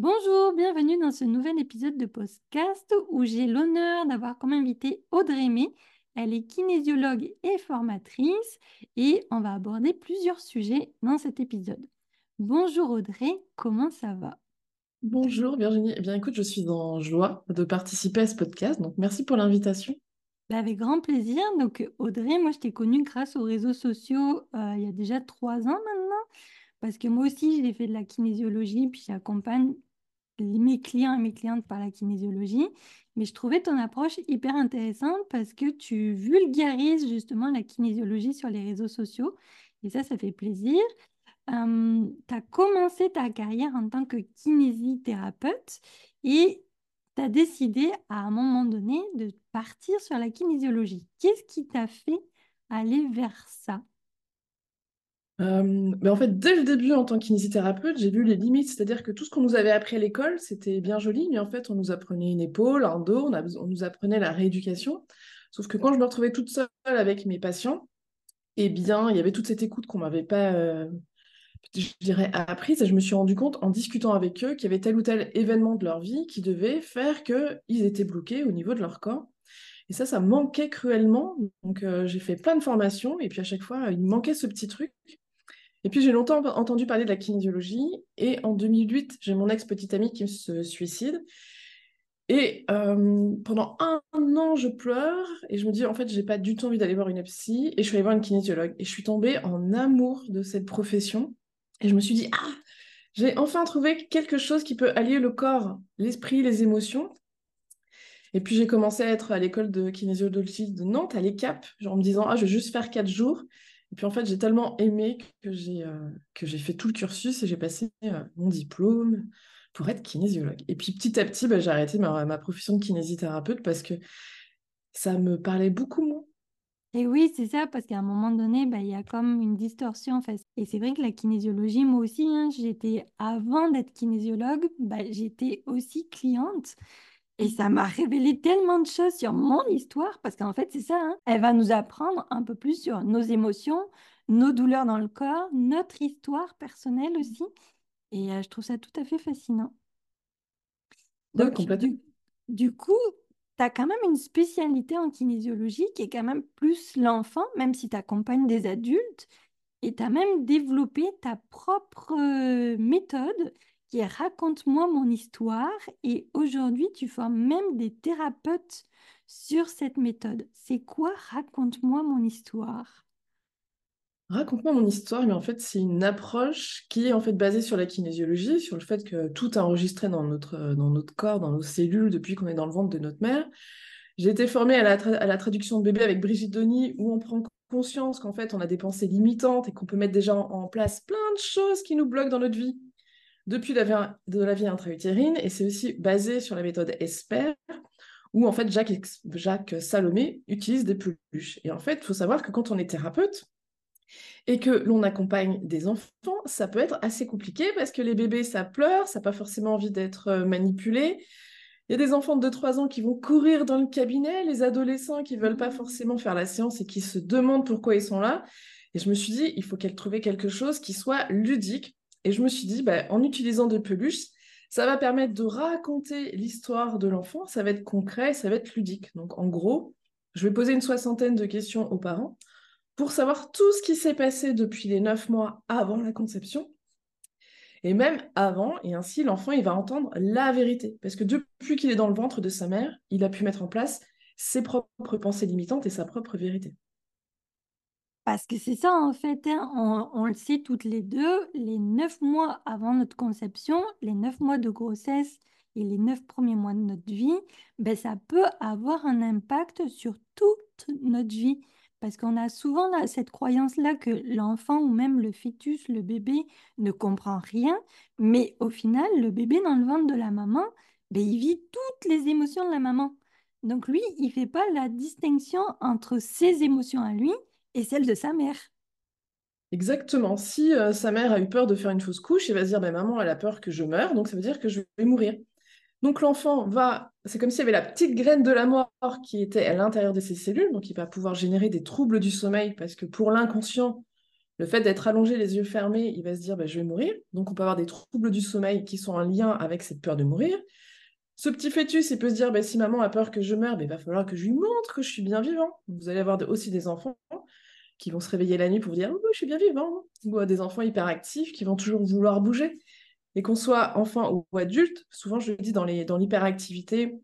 Bonjour, bienvenue dans ce nouvel épisode de podcast où j'ai l'honneur d'avoir comme invité Audrey May. Elle est kinésiologue et formatrice et on va aborder plusieurs sujets dans cet épisode. Bonjour Audrey, comment ça va? Bonjour Virginie. Eh bien écoute, je suis en joie de participer à ce podcast, donc merci pour l'invitation. Bah, avec grand plaisir. Donc Audrey, moi je t'ai connue grâce aux réseaux sociaux euh, il y a déjà trois ans maintenant, parce que moi aussi j'ai fait de la kinésiologie, puis j'accompagne mes clients et mes clientes par la kinésiologie, mais je trouvais ton approche hyper intéressante parce que tu vulgarises justement la kinésiologie sur les réseaux sociaux et ça, ça fait plaisir. Euh, tu as commencé ta carrière en tant que kinésithérapeute et tu as décidé à un moment donné de partir sur la kinésiologie. Qu'est-ce qui t'a fait aller vers ça? Euh, mais en fait, dès le début, en tant que kinésithérapeute, j'ai vu les limites. C'est-à-dire que tout ce qu'on nous avait appris à l'école, c'était bien joli, mais en fait, on nous apprenait une épaule, un dos, on, nous apprenait la rééducation. Sauf que quand je me retrouvais toute seule avec mes patients, eh bien, il y avait toute cette écoute qu'on m'avait pas, euh, je dirais, apprise. Et je me suis rendu compte, en discutant avec eux, qu'il y avait tel ou tel événement de leur vie qui devait faire qu'ils étaient bloqués au niveau de leur corps. Et ça, ça manquait cruellement. Donc, euh, j'ai fait plein de formations. Et puis, à chaque fois, il manquait ce petit truc. Et puis j'ai longtemps entendu parler de la kinésiologie et en 2008, j'ai mon ex-petite amie qui se suicide. Et euh, pendant un an, je pleure et je me dis en fait, j'ai pas du tout envie d'aller voir une psy et je suis allée voir une kinésiologue et je suis tombée en amour de cette profession et je me suis dit ah, j'ai enfin trouvé quelque chose qui peut allier le corps, l'esprit, les émotions. Et puis j'ai commencé à être à l'école de kinésiologie de Nantes, à l'ECAP, en me disant ah, je vais juste faire quatre jours. Et puis en fait, j'ai tellement aimé que j'ai euh, fait tout le cursus et j'ai passé euh, mon diplôme pour être kinésiologue. Et puis petit à petit, bah, j'ai arrêté ma, ma, profession de kinésithérapeute parce que ça me parlait beaucoup moins. Et oui, c'est ça, parce qu'à un moment donné, bah, il y a comme une distorsion en fait. Et c'est vrai que la kinésiologie, moi aussi, hein, j'étais avant d'être kinésiologue, bah, j'étais aussi cliente. Et ça m'a révélé tellement de choses sur mon histoire, parce qu'en fait, c'est ça, hein. elle va nous apprendre un peu plus sur nos émotions, nos douleurs dans le corps, notre histoire personnelle aussi. Et euh, je trouve ça tout à fait fascinant. Donc, du, du, coup, tu as quand même une spécialité en kinésiologie qui est quand même plus l'enfant, même si tu accompagnes des adultes. Et tu as même développé ta propre euh, méthode qui est Raconte-moi mon histoire. Et aujourd'hui, tu formes même des thérapeutes sur cette méthode. C'est quoi Raconte-moi mon histoire? Raconte-moi mon histoire, mais en fait, c'est une approche qui est en fait basée sur la kinésiologie, sur le fait que tout est enregistré dans notre, corps, dans nos cellules, depuis qu'on est dans le ventre de notre mère. J'ai été formée à la, traduction de bébé avec Brigitte Denis, où on prend conscience qu'en fait, on a des pensées limitantes et qu'on peut mettre déjà en place plein de choses qui nous bloquent dans notre vie depuis la vie, de la vie intra-utérine, et c'est aussi basé sur la méthode ESPER, où en fait Jacques, Jacques Salomé utilise des peluches. Et en fait, il faut savoir que quand on est thérapeute et que l'on accompagne des enfants, ça peut être assez compliqué parce que les bébés, ça pleure, ça n'a pas forcément envie d'être euh, manipulé. Il y a des enfants de 2-3 ans qui vont courir dans le cabinet, les adolescents qui ne veulent pas forcément faire la séance et qui se demandent pourquoi ils sont là. Et je me suis dit, il faut qu'elle trouve quelque chose qui soit ludique et je me suis dit, bah, en utilisant des peluches, ça va permettre de raconter l'histoire de l'enfant, ça va être concret, ça va être ludique. Donc en gros, je vais poser une soixantaine de questions aux parents pour savoir tout ce qui s'est passé depuis les neuf mois avant la conception, et même avant, et ainsi l'enfant, il va entendre la vérité. Parce que depuis qu'il est dans le ventre de sa mère, il a pu mettre en place ses propres pensées limitantes et sa propre vérité. Parce que c'est ça, en fait, hein, on, le sait toutes les deux, les neuf mois avant notre conception, les neuf mois de grossesse et les neuf premiers mois de notre vie, ben, ça peut avoir un impact sur toute notre vie. Parce qu'on a souvent cette croyance-là que l'enfant ou même le fœtus, le bébé, ne comprend rien, mais au final, le bébé dans le ventre de la maman, ben, il vit toutes les émotions de la maman. Donc lui, il ne fait pas la distinction entre ses émotions à lui et celle de sa mère. Exactement. Si euh, sa mère a eu peur de faire une fausse couche, il va se dire ben, Maman, elle a peur que je meure, donc ça veut dire que je vais mourir. Donc l'enfant va, c'est comme s'il y avait la petite graine de la mort qui était à l'intérieur de ses cellules, donc il va pouvoir générer des troubles du sommeil parce que pour l'inconscient, Le fait d'être allongé les yeux fermés, il va se dire bah, je vais mourir. Donc on peut avoir des troubles du sommeil qui sont en lien avec cette peur de mourir. Ce petit fœtus, il peut se dire bah, si maman a peur que je meure, bah, il va falloir que je lui montre que je suis bien vivant. Vous allez avoir aussi des enfants qui vont se réveiller la nuit pour dire oh, je suis bien vivant. Ou des enfants hyperactifs qui vont toujours vouloir bouger. Et qu'on soit enfant ou adulte, souvent je le dis dans l'hyperactivité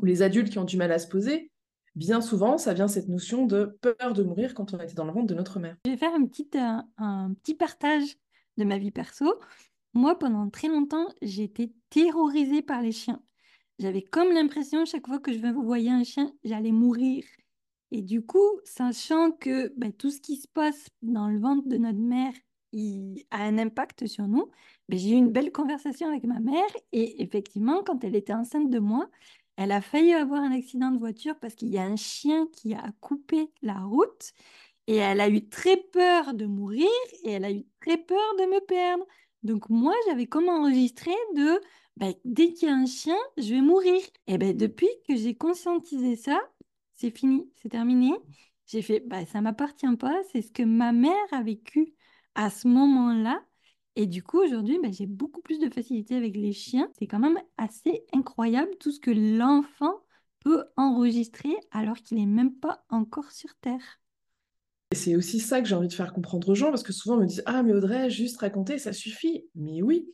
ou les adultes qui ont du mal à se poser, bien souvent, ça vient cette notion de peur de mourir quand on était dans le ventre de notre mère. Je vais faire un petit, euh, un petit partage de ma vie perso. Moi, pendant très longtemps, j'étais terrorisée par les chiens. J'avais comme l'impression, chaque fois que je voyais un chien, j'allais mourir. Et du coup, sachant que ben, tout ce qui se passe dans le ventre de notre mère a un impact sur nous, ben, j'ai eu une belle conversation avec ma mère et effectivement, quand elle était enceinte de moi, elle a failli avoir un accident de voiture parce qu'il y a un chien qui a coupé la route et elle a eu très peur de mourir et elle a eu très peur de me perdre. Donc moi, j'avais comme enregistré de ben, dès qu'il y a un chien, je vais mourir. Et ben depuis que j'ai conscientisé ça, c'est fini, c'est terminé. J'ai fait, bah, ça m'appartient pas, c'est ce que ma mère a vécu à ce moment-là. Et du coup, aujourd'hui, ben, j'ai beaucoup plus de facilité avec les chiens. C'est quand même assez incroyable tout ce que l'enfant peut enregistrer alors qu'il n'est même pas encore sur Terre. Et c'est aussi ça que j'ai envie de faire comprendre aux gens, parce que souvent on me dit Ah, mais Audrey, juste raconter, ça suffit. Mais oui,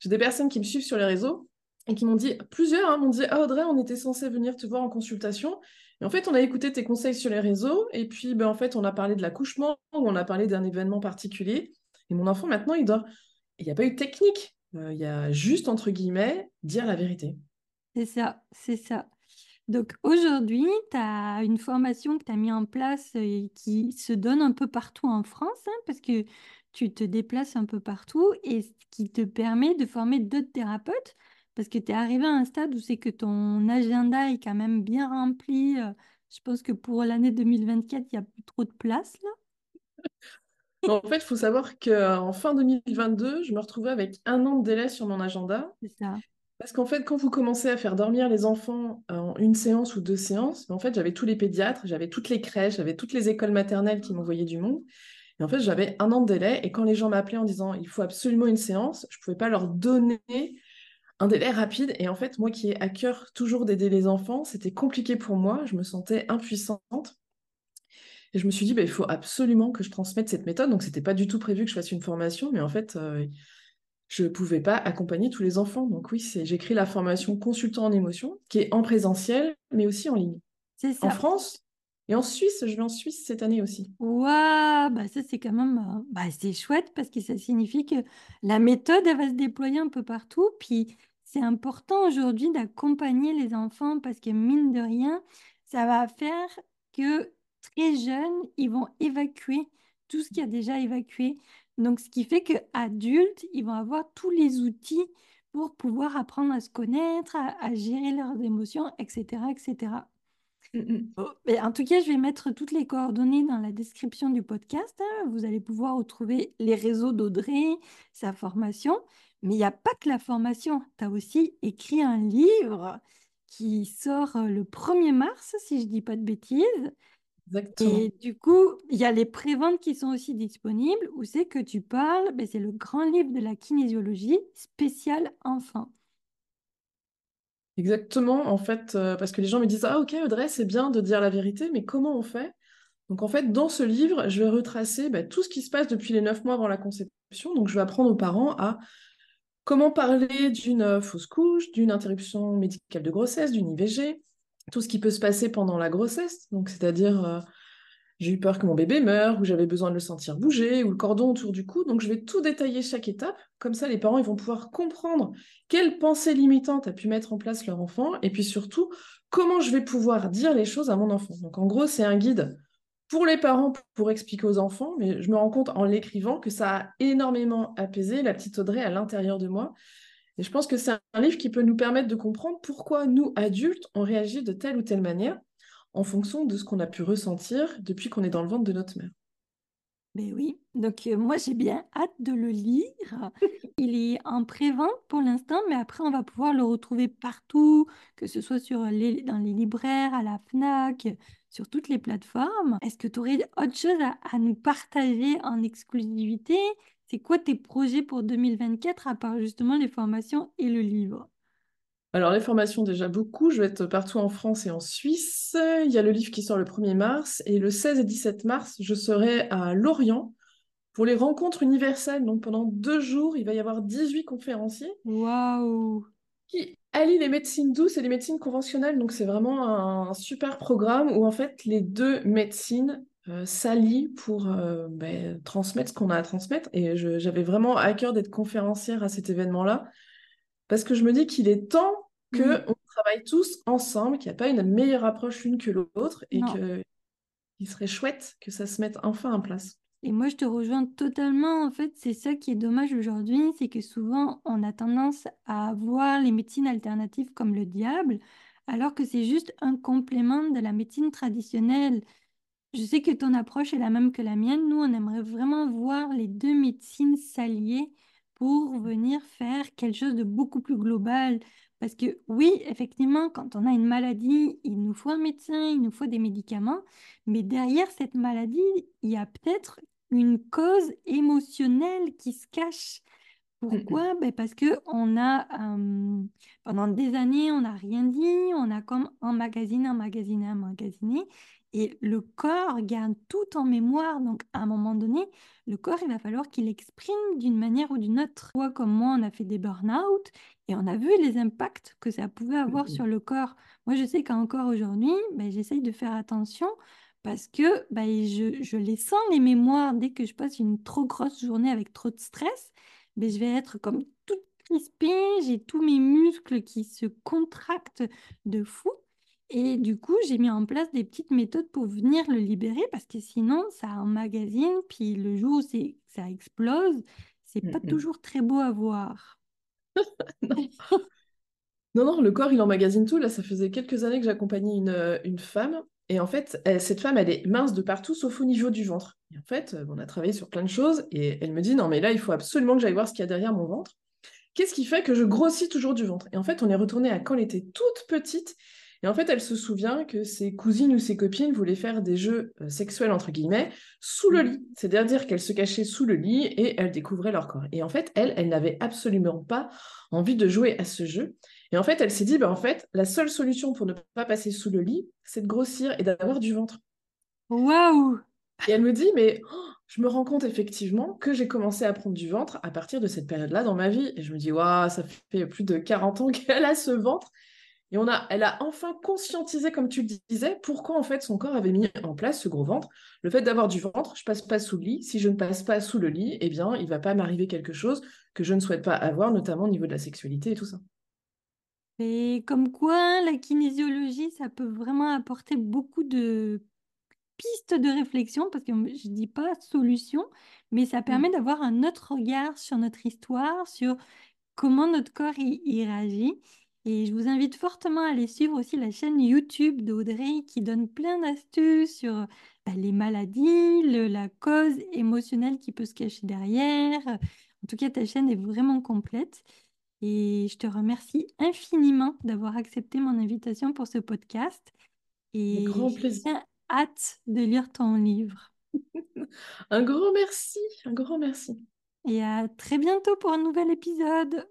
j'ai des personnes qui me suivent sur les réseaux et qui m'ont dit, plusieurs hein, m'ont dit Ah, Audrey, on était censé venir te voir en consultation. Et en fait, on a écouté tes conseils sur les réseaux, et puis ben, en fait, on a parlé de l'accouchement, ou on a parlé d'un événement particulier. Et mon enfant, maintenant, il dort. Il n'y a pas eu de technique. Euh, il y a juste, entre guillemets, dire la vérité. C'est ça, c'est ça. Donc aujourd'hui, tu as une formation que tu as mis en place et qui se donne un peu partout en France, hein, parce que tu te déplaces un peu partout et qui te permet de former d'autres thérapeutes, parce que tu es arrivé à un stade où c'est que ton agenda est quand même bien rempli. Euh, je pense que pour l'année 2024, il n'y a plus trop de place là. En fait, il faut savoir qu'en fin 2022, je me retrouvais avec un an de délai sur mon agenda. C'est ça. Parce qu'en fait, quand vous commencez à faire dormir les enfants en une séance ou deux séances, en fait, j'avais tous les pédiatres, j'avais toutes les crèches, j'avais toutes les écoles maternelles qui m'envoyaient du monde. Et en fait, j'avais un an de délai. Et quand les gens m'appelaient en disant il faut absolument une séance, je ne pouvais pas leur donner un délai rapide. Et en fait, moi qui ai à cœur toujours d'aider les enfants, c'était compliqué pour moi. Je me sentais impuissante. Et je me suis dit, bah, il faut absolument que je transmette cette méthode. Donc, ce n'était pas du tout prévu que je fasse une formation, mais en fait, euh, je ne pouvais pas accompagner tous les enfants. Donc, oui, j'ai créé la formation consultant en émotion, qui est en présentiel, mais aussi en ligne. C'est ça. En France et en Suisse, je vais en Suisse cette année aussi. Waouh, bah ça c'est quand même, euh, bah, c'est chouette parce que ça signifie que la méthode elle va se déployer un peu partout. Puis c'est important aujourd'hui d'accompagner les enfants parce que mine de rien, ça va faire que très jeunes, ils vont évacuer tout ce qui a déjà évacué. Donc, ce qui fait qu'adultes, ils vont avoir tous les outils pour pouvoir apprendre à se connaître, à, gérer leurs émotions, etc. etc. Mm, mm. Oh, en tout cas, je vais mettre toutes les coordonnées dans la description du podcast. Hein. Vous allez pouvoir retrouver les réseaux d'Audrey, sa formation. Mais il n'y a pas que la formation. Tu as aussi écrit un livre qui sort euh, le 1er mars, si je ne dis pas de bêtises. Et du coup, il y a les préventes qui sont aussi disponibles où c'est que tu parles, ben, c'est le grand livre de la kinésiologie spécial enfant. Exactement, en fait, euh, parce que les gens me disent Ah, ok, Audrey, c'est bien de dire la vérité, mais comment on fait? Donc, en fait, dans ce livre, je vais retracer ben, tout ce qui se passe depuis les neuf mois avant la conception. Donc, je vais apprendre aux parents à comment parler d'une euh, fausse couche, d'une interruption médicale de grossesse, d'une IVG, tout ce qui peut se passer pendant la grossesse. Donc, c'est-à-dire, euh, j'ai eu peur que mon bébé meure, ou j'avais besoin de le sentir bouger, ou le cordon autour du cou. Donc, je vais tout détailler chaque étape. Comme ça, les parents ils vont pouvoir comprendre quelle pensée limitante a pu mettre en place leur enfant, et puis surtout, comment je vais pouvoir dire les choses à mon enfant. Donc, en gros, c'est un guide pour les parents pour expliquer aux enfants, mais je me rends compte en l'écrivant que ça a énormément apaisé la petite Audrey à l'intérieur de moi. Et je pense que c'est un livre qui peut nous permettre de comprendre pourquoi nous, adultes, on réagit de telle ou telle manière en fonction de ce qu'on a pu ressentir depuis qu'on est dans le ventre de notre mère. Ben oui, donc euh, moi j'ai bien hâte de le lire. Il est en pré-vente pour l'instant, mais après on va pouvoir le retrouver partout, que ce soit sur les, dans les libraires, à la FNAC, sur toutes les plateformes. Est-ce que tu aurais autre chose à, à nous partager en exclusivité? C'est quoi tes projets pour 2024 à part justement les formations et le livre? Alors, les formations, déjà beaucoup. Je vais être partout en France et en Suisse. Il y a le livre qui sort le 1er mars. Et le 16 et 17 mars, je serai à Lorient pour les rencontres universelles. Donc, pendant deux jours, il va y avoir 18 conférenciers Waouh! qui allient les médecines douces et les médecines conventionnelles. Donc, c'est vraiment un super programme où, en fait, les deux médecines s'allient pour euh, ben, transmettre ce qu'on a à transmettre. Et j'avais vraiment à cœur d'être conférencière à cet événement-là parce que je me dis qu'il est temps qu'on travaille tous ensemble, qu'il n'y a pas une meilleure approche l'une que l'autre et qu'il serait chouette que ça se mette enfin en place. Et moi, je te rejoins totalement. En fait, c'est ça qui est dommage aujourd'hui, c'est que souvent, on a tendance à voir les médecines alternatives comme le diable, alors que c'est juste un complément de la médecine traditionnelle. Je sais que ton approche est la même que la mienne. Nous, on aimerait vraiment voir les deux médecines s'allier pour venir faire quelque chose de beaucoup plus global. Parce que oui, effectivement, quand on a une maladie, il nous faut un médecin, il nous faut des médicaments, mais derrière cette maladie, il y a peut-être une cause émotionnelle qui se cache. Mm, mm, Pourquoi? Ben parce que on a euh, pendant des années, on n'a rien dit, on a comme emmagasiné, emmagasiné, emmagasiné, et le corps garde tout en mémoire. Donc, à un moment donné, le corps, il va falloir qu'il exprime d'une manière ou d'une autre. Toi, comme moi, on a fait des burn-out et on a vu les impacts que ça pouvait avoir sur le corps. Moi, je sais qu'encore aujourd'hui, ben, j'essaye de faire attention. Parce que ben, je, je les sens, les mémoires, dès que je passe une trop grosse journée avec trop de stress mais je vais être comme toute crispée, j'ai tous mes muscles qui se contractent de fou. Et du coup, j'ai mis en place des petites méthodes pour venir le libérer parce que sinon, ça emmagasine. Puis le jour où ça explose, c'est Mm, pas mm. toujours très beau à voir. Non. non, non, le corps, il emmagasine tout. Là, ça faisait quelques années que j'accompagnais une, euh, une femme. Et en fait, elle- cette femme, elle est mince de partout sauf au niveau du ventre. Et en fait, euh, on a travaillé sur plein de choses. Et elle me dit, non, mais là, il faut absolument que j'aille voir ce qu'il y a derrière mon ventre. Qu'est-ce qui fait que je grossis toujours du ventre? Et en fait, on est retourné à quand elle était toute petite. Et en fait, elle se souvient que ses cousines ou ses copines voulaient faire des jeux euh, sexuels, entre guillemets, sous le lit. C'est-à-dire qu'elle se cachait sous le lit et elle découvrait leur corps. Et en fait, elle, elle n'avait absolument pas envie de jouer à ce jeu. Et en fait, elle s'est dit, bah, en fait, la seule solution pour ne pas passer sous le lit, c'est de grossir et d'avoir du ventre. Waouh! Et elle me dit, mais oh, je me rends compte effectivement que j'ai commencé à prendre du ventre à partir de cette période-là dans ma vie. Et je me dis, waouh, ça fait plus de 40 ans qu'elle a ce ventre. Et on a, elle a enfin conscientisé, comme tu le disais, pourquoi en fait son corps avait mis en place ce gros ventre. Le fait d'avoir du ventre, je passe pas sous le lit. Si je ne passe pas sous le lit, eh bien, il va pas m'arriver quelque chose que je ne souhaite pas avoir, notamment au niveau de la sexualité et tout ça. Et comme quoi, la kinésiologie, ça peut vraiment apporter beaucoup de pistes de réflexion, parce que je dis pas solution, mais ça permet Mm. d'avoir un autre regard sur notre histoire, sur comment notre corps y, y réagit. Et je vous invite fortement à aller suivre aussi la chaîne YouTube d'Audrey qui donne plein d'astuces sur bah, les maladies, le- la cause émotionnelle qui peut se cacher derrière. En tout cas, ta chaîne est vraiment complète. Et je te remercie infiniment d'avoir accepté mon invitation pour ce podcast. Et grand j'ai hâte de lire ton livre. Un grand merci, un grand merci. Et à très bientôt pour un nouvel épisode.